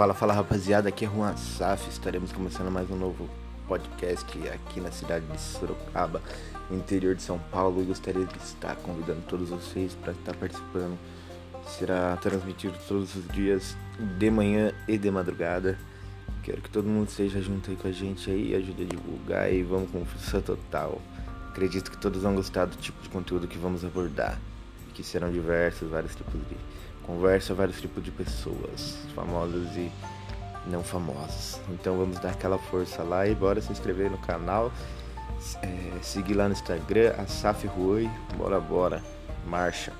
Fala, fala rapaziada, aqui é Juan Saf. Estaremos começando mais um novo podcast aqui na cidade de Sorocaba, interior de São Paulo. E gostaria de estar convidando todos vocês para estar participando. Será transmitido todos os dias, de manhã e de madrugada. Quero que todo mundo esteja junto aí com a gente aí, ajude a divulgar e vamos com força total. Acredito que todos vão gostar do tipo de conteúdo que vamos abordar, que serão diversos, vários tipos de conversa, vários tipos de pessoas, famosas e não famosas. Então vamos dar aquela força lá e bora se inscrever no canal, é, seguir lá no Instagram, Asaf Rui, bora bora, marcha.